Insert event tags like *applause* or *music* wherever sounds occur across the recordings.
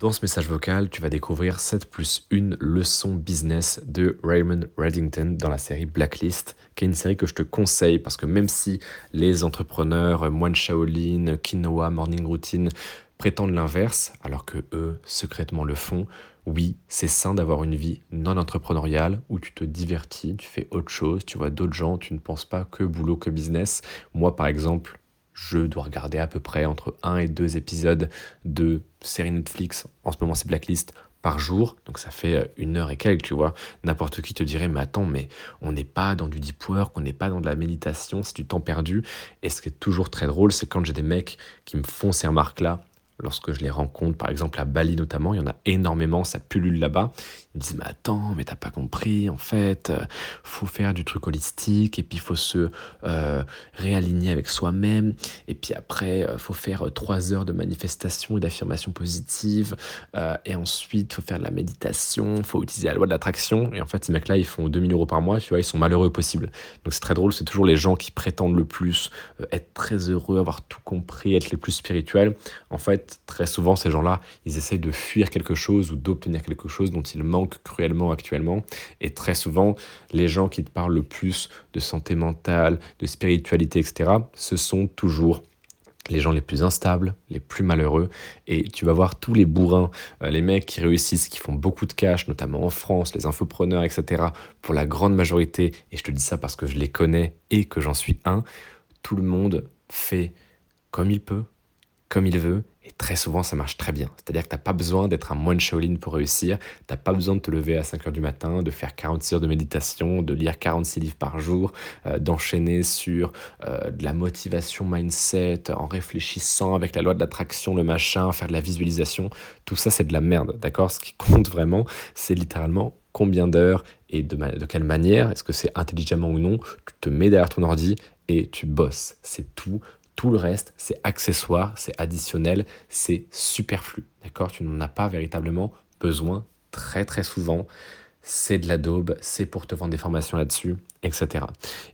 Dans ce message vocal, tu vas découvrir 7 plus 1 leçon business de Raymond Reddington dans la série Blacklist, qui est une série que je te conseille parce que même si les entrepreneurs, moine Shaolin, quinoa, morning routine prétendent l'inverse, alors que eux secrètement le font, oui, c'est sain d'avoir une vie non entrepreneuriale où tu te divertis, tu fais autre chose, tu vois d'autres gens, tu ne penses pas que boulot, que business. Moi, par exemple, je dois regarder à peu près entre un et deux épisodes de séries Netflix. En ce moment, c'est Blacklist par jour, donc ça fait euh, une heure et quelques, tu vois. N'importe qui te dirait, mais attends, mais on n'est pas dans du deep work, on n'est pas dans de la méditation, c'est du temps perdu. Et ce qui est toujours très drôle, c'est quand j'ai des mecs qui me font ces remarques-là, lorsque je les rencontre, par exemple à Bali notamment, il y en a énormément, ça pullule là-bas. Me disent, mais attends, mais t'as pas compris, en fait, euh, faut faire du truc holistique, et puis faut se euh, réaligner avec soi-même, et puis après, euh, faut faire trois heures de manifestation et d'affirmation positive, et ensuite, faut faire de la méditation, faut utiliser la loi de l'attraction, et en fait, ces mecs-là, ils font 2000 euros par mois, tu vois, ils sont malheureux possible. Donc c'est très drôle, c'est toujours les gens qui prétendent le plus, être très heureux, avoir tout compris, être les plus spirituels. En fait, très souvent, ces gens-là, ils essayent de fuir quelque chose ou d'obtenir quelque chose dont ils manquent cruellement actuellement. Et très souvent, les gens qui te parlent le plus de santé mentale, de spiritualité, etc., ce sont toujours les gens les plus instables, les plus malheureux. Et tu vas voir tous les bourrins, euh, les mecs qui réussissent, qui font beaucoup de cash, notamment en France, les infopreneurs, etc. Pour la grande majorité, et je te dis ça parce que je les connais et que j'en suis un, tout le monde fait comme il peut, comme il veut, et très souvent, ça marche très bien. C'est-à-dire que tu n'as pas besoin d'être un moine Shaolin pour réussir. Tu n'as pas besoin de te lever à 5 heures du matin, de faire 46 heures de méditation, de lire 46 livres par jour, euh, d'enchaîner sur euh, de la motivation mindset, en réfléchissant avec la loi de l'attraction, le machin, faire de la visualisation. Tout ça, c'est de la merde, d'accord? Ce qui compte vraiment, c'est littéralement combien d'heures et de, de quelle manière, est-ce que c'est intelligemment ou non, tu te mets derrière ton ordi et tu bosses. C'est tout. Tout le reste, c'est accessoire, c'est additionnel, c'est superflu. D'accord? Tu n'en as pas véritablement besoin très très souvent. C'est de la daube, c'est pour te vendre des formations là-dessus, etc.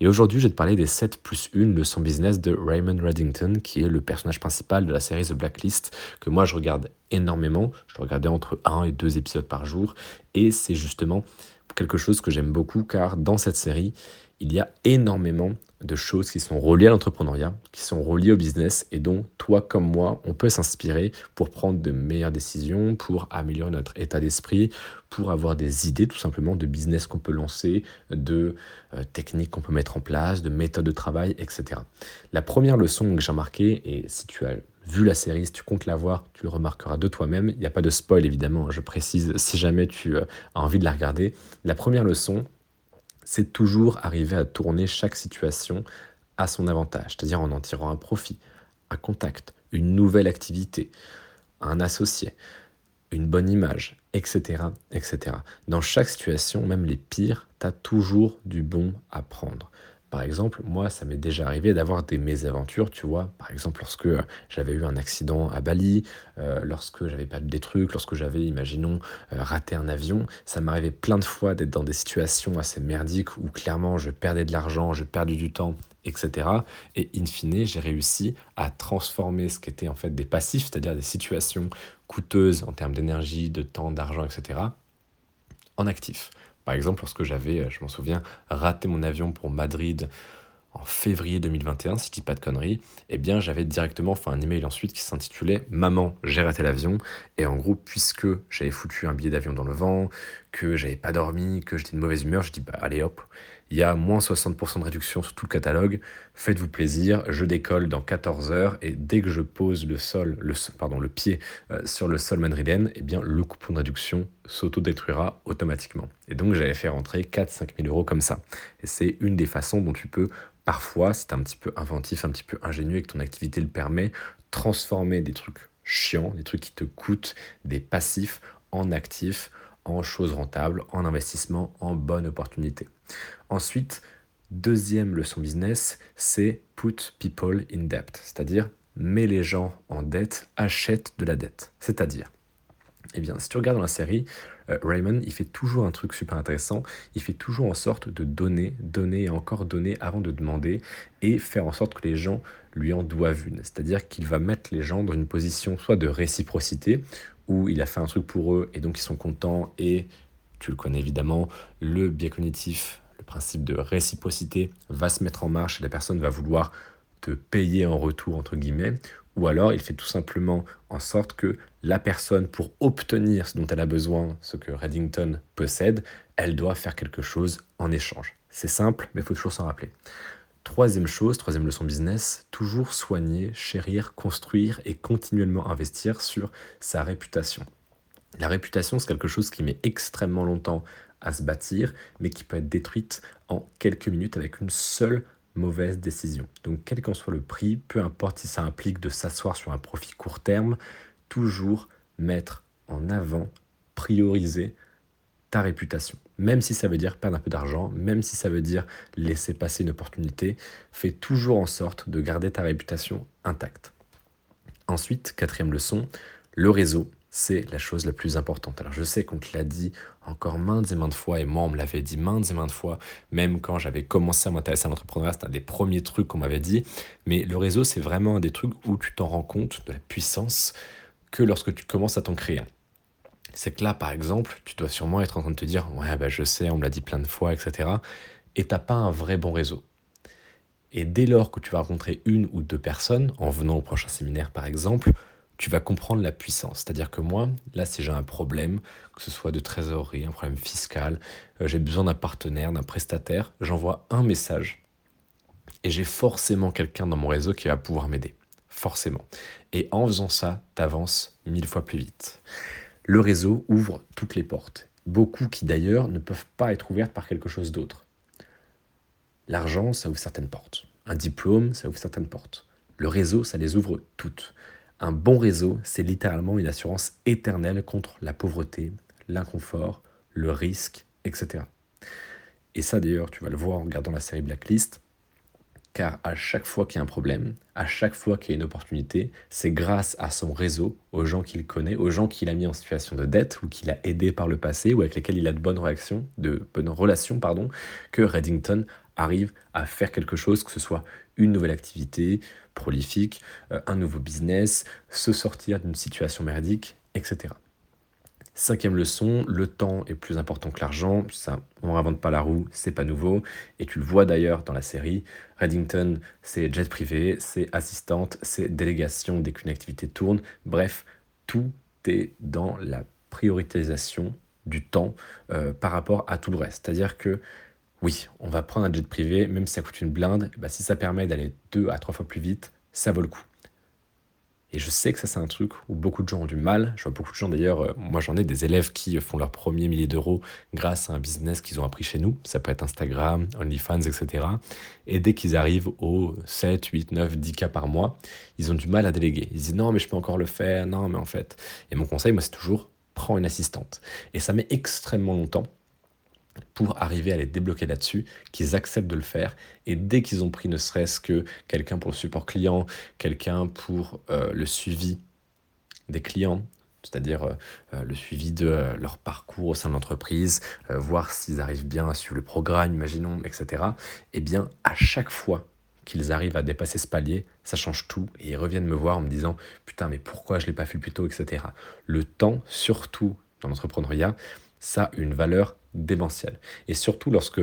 Et aujourd'hui, je vais te parler des 7 plus 1 leçons business de Raymond Reddington, qui est le personnage principal de la série The Blacklist, que moi je regarde énormément. Je regardais entre 1 et 2 épisodes par jour. Et c'est justement quelque chose que j'aime beaucoup, car dans cette série, il y a énormément de choses qui sont reliées à l'entrepreneuriat, qui sont reliées au business et dont toi comme moi, on peut s'inspirer pour prendre de meilleures décisions, pour améliorer notre état d'esprit, pour avoir des idées tout simplement de business qu'on peut lancer, de euh, techniques qu'on peut mettre en place, de méthodes de travail, etc. La première leçon que j'ai remarquée, et si tu as vu la série, si tu comptes la voir, tu le remarqueras de toi-même. Il n'y a pas de spoil évidemment, je précise si jamais tu euh, as envie de la regarder. La première leçon, c'est toujours arriver à tourner chaque situation à son avantage, c'est-à-dire en en tirant un profit, un contact, une nouvelle activité, un associé, une bonne image, etc., etc. Dans chaque situation, même les pires, tu as toujours du bon à prendre. Par exemple, moi, ça m'est déjà arrivé d'avoir des mésaventures, tu vois. Par exemple, lorsque euh, j'avais eu un accident à Bali, euh, lorsque j'avais pas des trucs, lorsque j'avais, imaginons, euh, raté un avion. Ça m'arrivait plein de fois d'être dans des situations assez merdiques où clairement je perdais de l'argent, je perdais du temps, etc. Et in fine, j'ai réussi à transformer ce qui était en fait des passifs, c'est-à-dire des situations coûteuses en termes d'énergie, de temps, d'argent, etc., en actifs. Par exemple, lorsque j'avais, euh, je m'en souviens, raté mon avion pour Madrid en février 2021, si je dis pas de conneries, eh bien j'avais directement fait un email ensuite qui s'intitulait Maman, j'ai raté l'avion. Et en gros, puisque j'avais foutu un billet d'avion dans le vent, que j'avais pas dormi, que j'étais de mauvaise humeur, je dis bah allez hop, il y a moins 60% de réduction sur tout le catalogue. Faites-vous plaisir, je décolle dans 14 heures et dès que je pose le sol, le, pardon, le pied euh, sur le sol madrilène, eh bien le coupon de réduction s'auto-détruira automatiquement. Et donc j'avais fait rentrer 4-5 000 euros comme ça. Et c'est une des façons dont tu peux parfois, si tu un petit peu inventif, un petit peu ingénieux et que ton activité le permet, transformer des trucs chiants, des trucs qui te coûtent, des passifs en actifs en choses rentables, en investissement, en bonne opportunité. Ensuite, deuxième leçon business, c'est put people in debt, c'est-à-dire mets les gens en dette, achète de la dette. C'est-à-dire, eh bien, si tu regardes dans la série, euh, Raymond, il fait toujours un truc super intéressant. Il fait toujours en sorte de donner, donner et encore donner avant de demander et faire en sorte que les gens lui en doivent une. C'est-à-dire qu'il va mettre les gens dans une position soit de réciprocité où il a fait un truc pour eux et donc ils sont contents et tu le connais évidemment, le biais cognitif, le principe de réciprocité va se mettre en marche et la personne va vouloir te payer en retour, entre guillemets, ou alors il fait tout simplement en sorte que la personne, pour obtenir ce dont elle a besoin, ce que Reddington possède, elle doit faire quelque chose en échange. C'est simple, mais il faut toujours s'en rappeler. Troisième chose, troisième leçon business, toujours soigner, chérir, construire et continuellement investir sur sa réputation. La réputation, c'est quelque chose qui met extrêmement longtemps à se bâtir, mais qui peut être détruite en quelques minutes avec une seule mauvaise décision. Donc quel qu'en soit le prix, peu importe si ça implique de s'asseoir sur un profit court terme, toujours mettre en avant, prioriser ta réputation. Même si ça veut dire perdre un peu d'argent, même si ça veut dire laisser passer une opportunité, fais toujours en sorte de garder ta réputation intacte. Ensuite, quatrième leçon, le réseau c'est la chose la plus importante. Alors je sais qu'on te l'a dit encore maintes et maintes fois, et moi on me l'avait dit maintes et maintes fois, même quand j'avais commencé à m'intéresser à l'entrepreneuriat, c'était un des premiers trucs qu'on m'avait dit. Mais le réseau, c'est vraiment un des trucs où tu t'en rends compte de la puissance que lorsque tu commences à t'en créer. C'est que là, par exemple, tu dois sûrement être en train de te dire, ouais, bah, je sais, on me l'a dit plein de fois, etc. Et t'as pas un vrai bon réseau. Et dès lors que tu vas rencontrer une ou deux personnes, en venant au prochain séminaire par exemple, tu vas comprendre la puissance. C'est-à-dire que moi, là, si j'ai un problème, que ce soit de trésorerie, un problème fiscal, euh, j'ai besoin d'un partenaire, d'un prestataire, j'envoie un message et j'ai forcément quelqu'un dans mon réseau qui va pouvoir m'aider. Forcément. Et en faisant ça, tu avances mille fois plus vite. Le réseau ouvre toutes les portes. Beaucoup qui d'ailleurs ne peuvent pas être ouvertes par quelque chose d'autre. L'argent, ça ouvre certaines portes. Un diplôme, ça ouvre certaines portes. Le réseau, ça les ouvre toutes. Un bon réseau, c'est littéralement une assurance éternelle contre la pauvreté, l'inconfort, le risque, etc. Et ça d'ailleurs, tu vas le voir en regardant la série Blacklist, car à chaque fois qu'il y a un problème, à chaque fois qu'il y a une opportunité, c'est grâce à son réseau, aux gens qu'il connaît, aux gens qu'il a mis en situation de dette ou qu'il a aidé par le passé ou avec lesquels il a de bonnes relations, que Reddington arrive à faire quelque chose, que ce soit une nouvelle activité prolifique, euh, un nouveau business, se sortir d'une situation merdique, etc. Cinquième leçon, le temps est plus important que l'argent. Ça, on ne réinvente pas la roue, c'est pas nouveau. Et tu le vois d'ailleurs dans la série. Reddington, c'est jet privé, c'est assistante, c'est délégation dès qu'une activité tourne. Bref, tout est dans la prioritisation du temps euh, par rapport à tout le reste. C'est-à-dire que oui, on va prendre un jet privé, même si ça coûte une blinde, bah, si ça permet d'aller deux à trois fois plus vite, ça vaut le coup. Et je sais que ça, c'est un truc où beaucoup de gens ont du mal. Je vois beaucoup de gens d'ailleurs, euh, moi j'en ai des élèves qui font leur premier millier d'euros grâce à un business qu'ils ont appris chez nous. Ça peut être Instagram, OnlyFans, etc. Et dès qu'ils arrivent aux 7, 8, 9, 10 cas par mois, ils ont du mal à déléguer. Ils disent non, mais je peux encore le faire, non, mais en fait. Et mon conseil, moi, c'est toujours prends une assistante. Et ça met extrêmement longtemps pour arriver à les débloquer là-dessus, qu'ils acceptent de le faire. Et dès qu'ils ont pris ne serait-ce que quelqu'un pour le support client, quelqu'un pour euh, le suivi des clients, c'est-à-dire euh, euh, le suivi de leur parcours au sein de l'entreprise, voir s'ils arrivent bien à suivre le programme, imaginons, etc. Eh bien, à chaque fois qu'ils arrivent à dépasser ce palier, ça change tout et ils reviennent me voir en me disant putain mais pourquoi je l'ai pas fait plus tôt, etc. Le temps, surtout dans l'entrepreneuriat, ça a une valeur démentielle. Et surtout lorsque,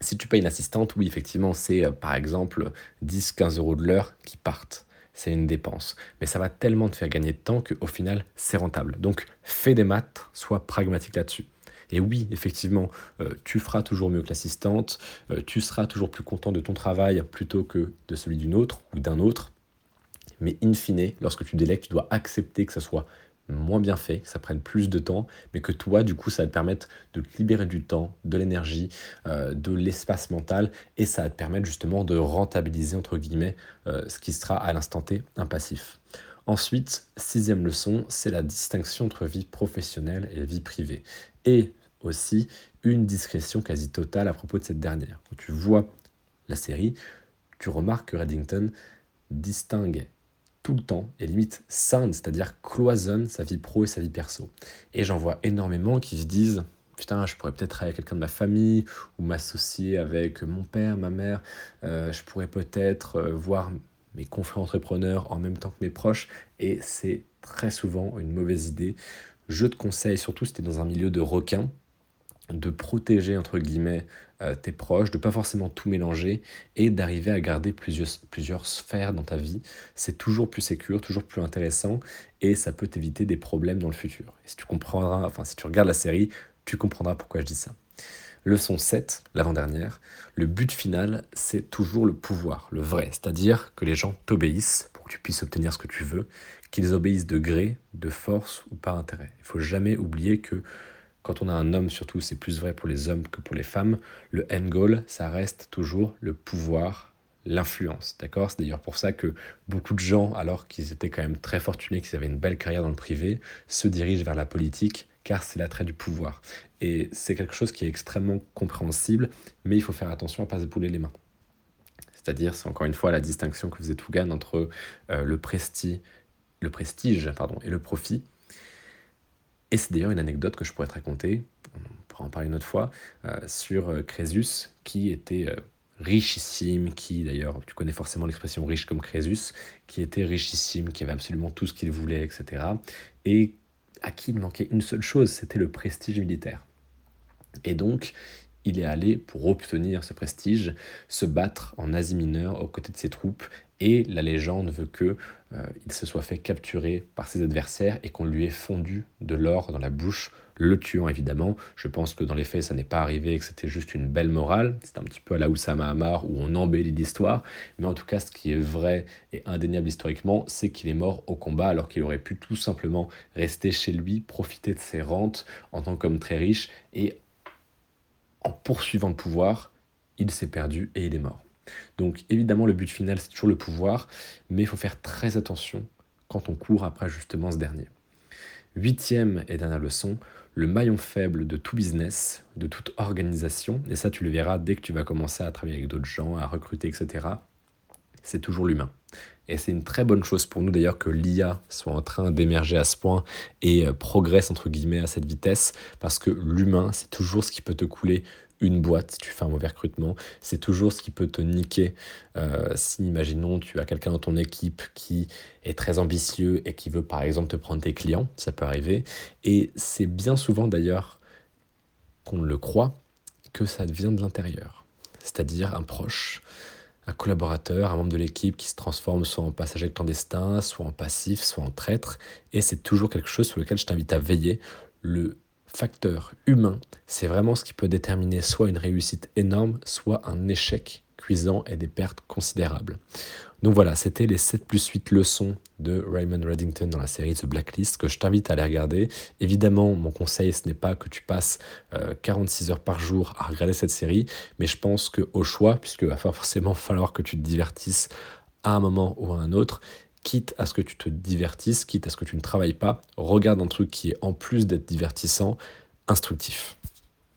si tu payes une assistante, oui, effectivement, c'est euh, par exemple 10-15 euros de l'heure qui partent. C'est une dépense. Mais ça va tellement te faire gagner de temps qu'au final, c'est rentable. Donc, fais des maths, sois pragmatique là-dessus. Et oui, effectivement, euh, tu feras toujours mieux que l'assistante, euh, tu seras toujours plus content de ton travail plutôt que de celui d'une autre ou d'un autre. Mais in fine, lorsque tu délègues, tu dois accepter que ce soit moins bien fait, que ça prenne plus de temps, mais que toi, du coup, ça va te permettre de te libérer du temps, de l'énergie, euh, de l'espace mental, et ça va te permettre justement de rentabiliser, entre guillemets, euh, ce qui sera à l'instant T un passif. Ensuite, sixième leçon, c'est la distinction entre vie professionnelle et vie privée. Et aussi une discrétion quasi totale à propos de cette dernière. Quand tu vois la série, tu remarques que Reddington distingue tout le temps et limite scinde, c'est-à-dire cloisonne sa vie pro et sa vie perso. Et j'en vois énormément qui se disent putain, je pourrais peut-être avec quelqu'un de ma famille ou m'associer avec mon père, ma mère, euh, je pourrais peut-être euh, voir mes confrères entrepreneurs en même temps que mes proches et c'est très souvent une mauvaise idée. Je te conseille, surtout si tu es dans un milieu de requins, de protéger entre guillemets euh, tes proches, de pas forcément tout mélanger et d'arriver à garder plusieurs, plusieurs sphères dans ta vie. C'est toujours plus sécur, toujours plus intéressant et ça peut t'éviter des problèmes dans le futur. Et si tu comprendras, enfin si tu regardes la série, tu comprendras pourquoi je dis ça. Leçon 7, l'avant-dernière, le but final, c'est toujours le pouvoir, le vrai, c'est-à-dire que les gens t'obéissent pour que tu puisses obtenir ce que tu veux, qu'ils obéissent de gré, de force ou par intérêt. Il faut jamais oublier que quand on a un homme, surtout, c'est plus vrai pour les hommes que pour les femmes, le end goal, ça reste toujours le pouvoir, l'influence. D'accord? C'est d'ailleurs pour ça que beaucoup de gens, alors qu'ils étaient quand même très fortunés, qu'ils avaient une belle carrière dans le privé, se dirigent vers la politique, car c'est l'attrait du pouvoir. Et c'est quelque chose qui est extrêmement compréhensible, mais il faut faire attention à ne pas se bouler les mains. C'est-à-dire, c'est encore une fois la distinction que faisait Tougan entre euh, le, le prestige pardon, et le profit. Et c'est d'ailleurs une anecdote que je pourrais te raconter, on pourra en parler une autre fois, euh, sur euh, Crésus, qui était euh, richissime, qui d'ailleurs, tu connais forcément l'expression riche comme Crésus, qui était richissime, qui avait absolument tout ce qu'il voulait, etc. Et à qui il manquait une seule chose, c'était le prestige militaire. Et donc, il est allé, pour obtenir ce prestige, se battre en Asie mineure aux côtés de ses troupes et la légende veut que euh, il se soit fait capturer par ses adversaires et qu'on lui ait fondu de l'or dans la bouche, le tuant évidemment. Je pense que dans les faits, ça n'est pas arrivé, que c'était juste une belle morale. C'est un petit peu à la Oussama Hamar où on embellit l'histoire. Mais en tout cas, ce qui est vrai et indéniable historiquement, c'est qu'il est mort au combat alors qu'il aurait pu tout simplement rester chez lui, profiter de ses rentes en tant qu'homme très riche et en poursuivant le pouvoir, il s'est perdu et il est mort. Donc évidemment, le but final, c'est toujours le pouvoir, mais il faut faire très attention quand on court après justement ce dernier. Huitième et dernière leçon, le maillon faible de tout business, de toute organisation, et ça tu le verras dès que tu vas commencer à travailler avec d'autres gens, à recruter, etc., c'est toujours l'humain. Et c'est une très bonne chose pour nous d'ailleurs que l'IA soit en train d'émerger à ce point et euh, progresse entre guillemets à cette vitesse, parce que l'humain, c'est toujours ce qui peut te couler une boîte si tu fais un mauvais recrutement. C'est toujours ce qui peut te niquer. Euh, si, imaginons, tu as quelqu'un dans ton équipe qui est très ambitieux et qui veut, par exemple, te prendre tes clients, ça peut arriver. Et c'est bien souvent, d'ailleurs, qu'on le croit, que ça vient de l'intérieur. C'est-à-dire un proche, un collaborateur, un membre de l'équipe qui se transforme soit en passager clandestin, soit en passif, soit en traître. Et c'est toujours quelque chose sur lequel je t'invite à veiller. Le facteur humain, c'est vraiment ce qui peut déterminer soit une réussite énorme, soit un échec et des pertes considérables. Donc voilà, c'était les 7 plus 8 leçons de Raymond Reddington dans la série The Blacklist que je t'invite à aller regarder. Évidemment, mon conseil, ce n'est pas que tu passes 46 euh, heures par jour à regarder cette série, mais je pense qu'au choix, puisque va *laughs* forcément falloir que tu te divertisses à un moment ou à un autre, quitte à ce que tu te divertisses, quitte à ce que tu ne travailles pas, regarde un truc qui est en plus d'être divertissant, instructif.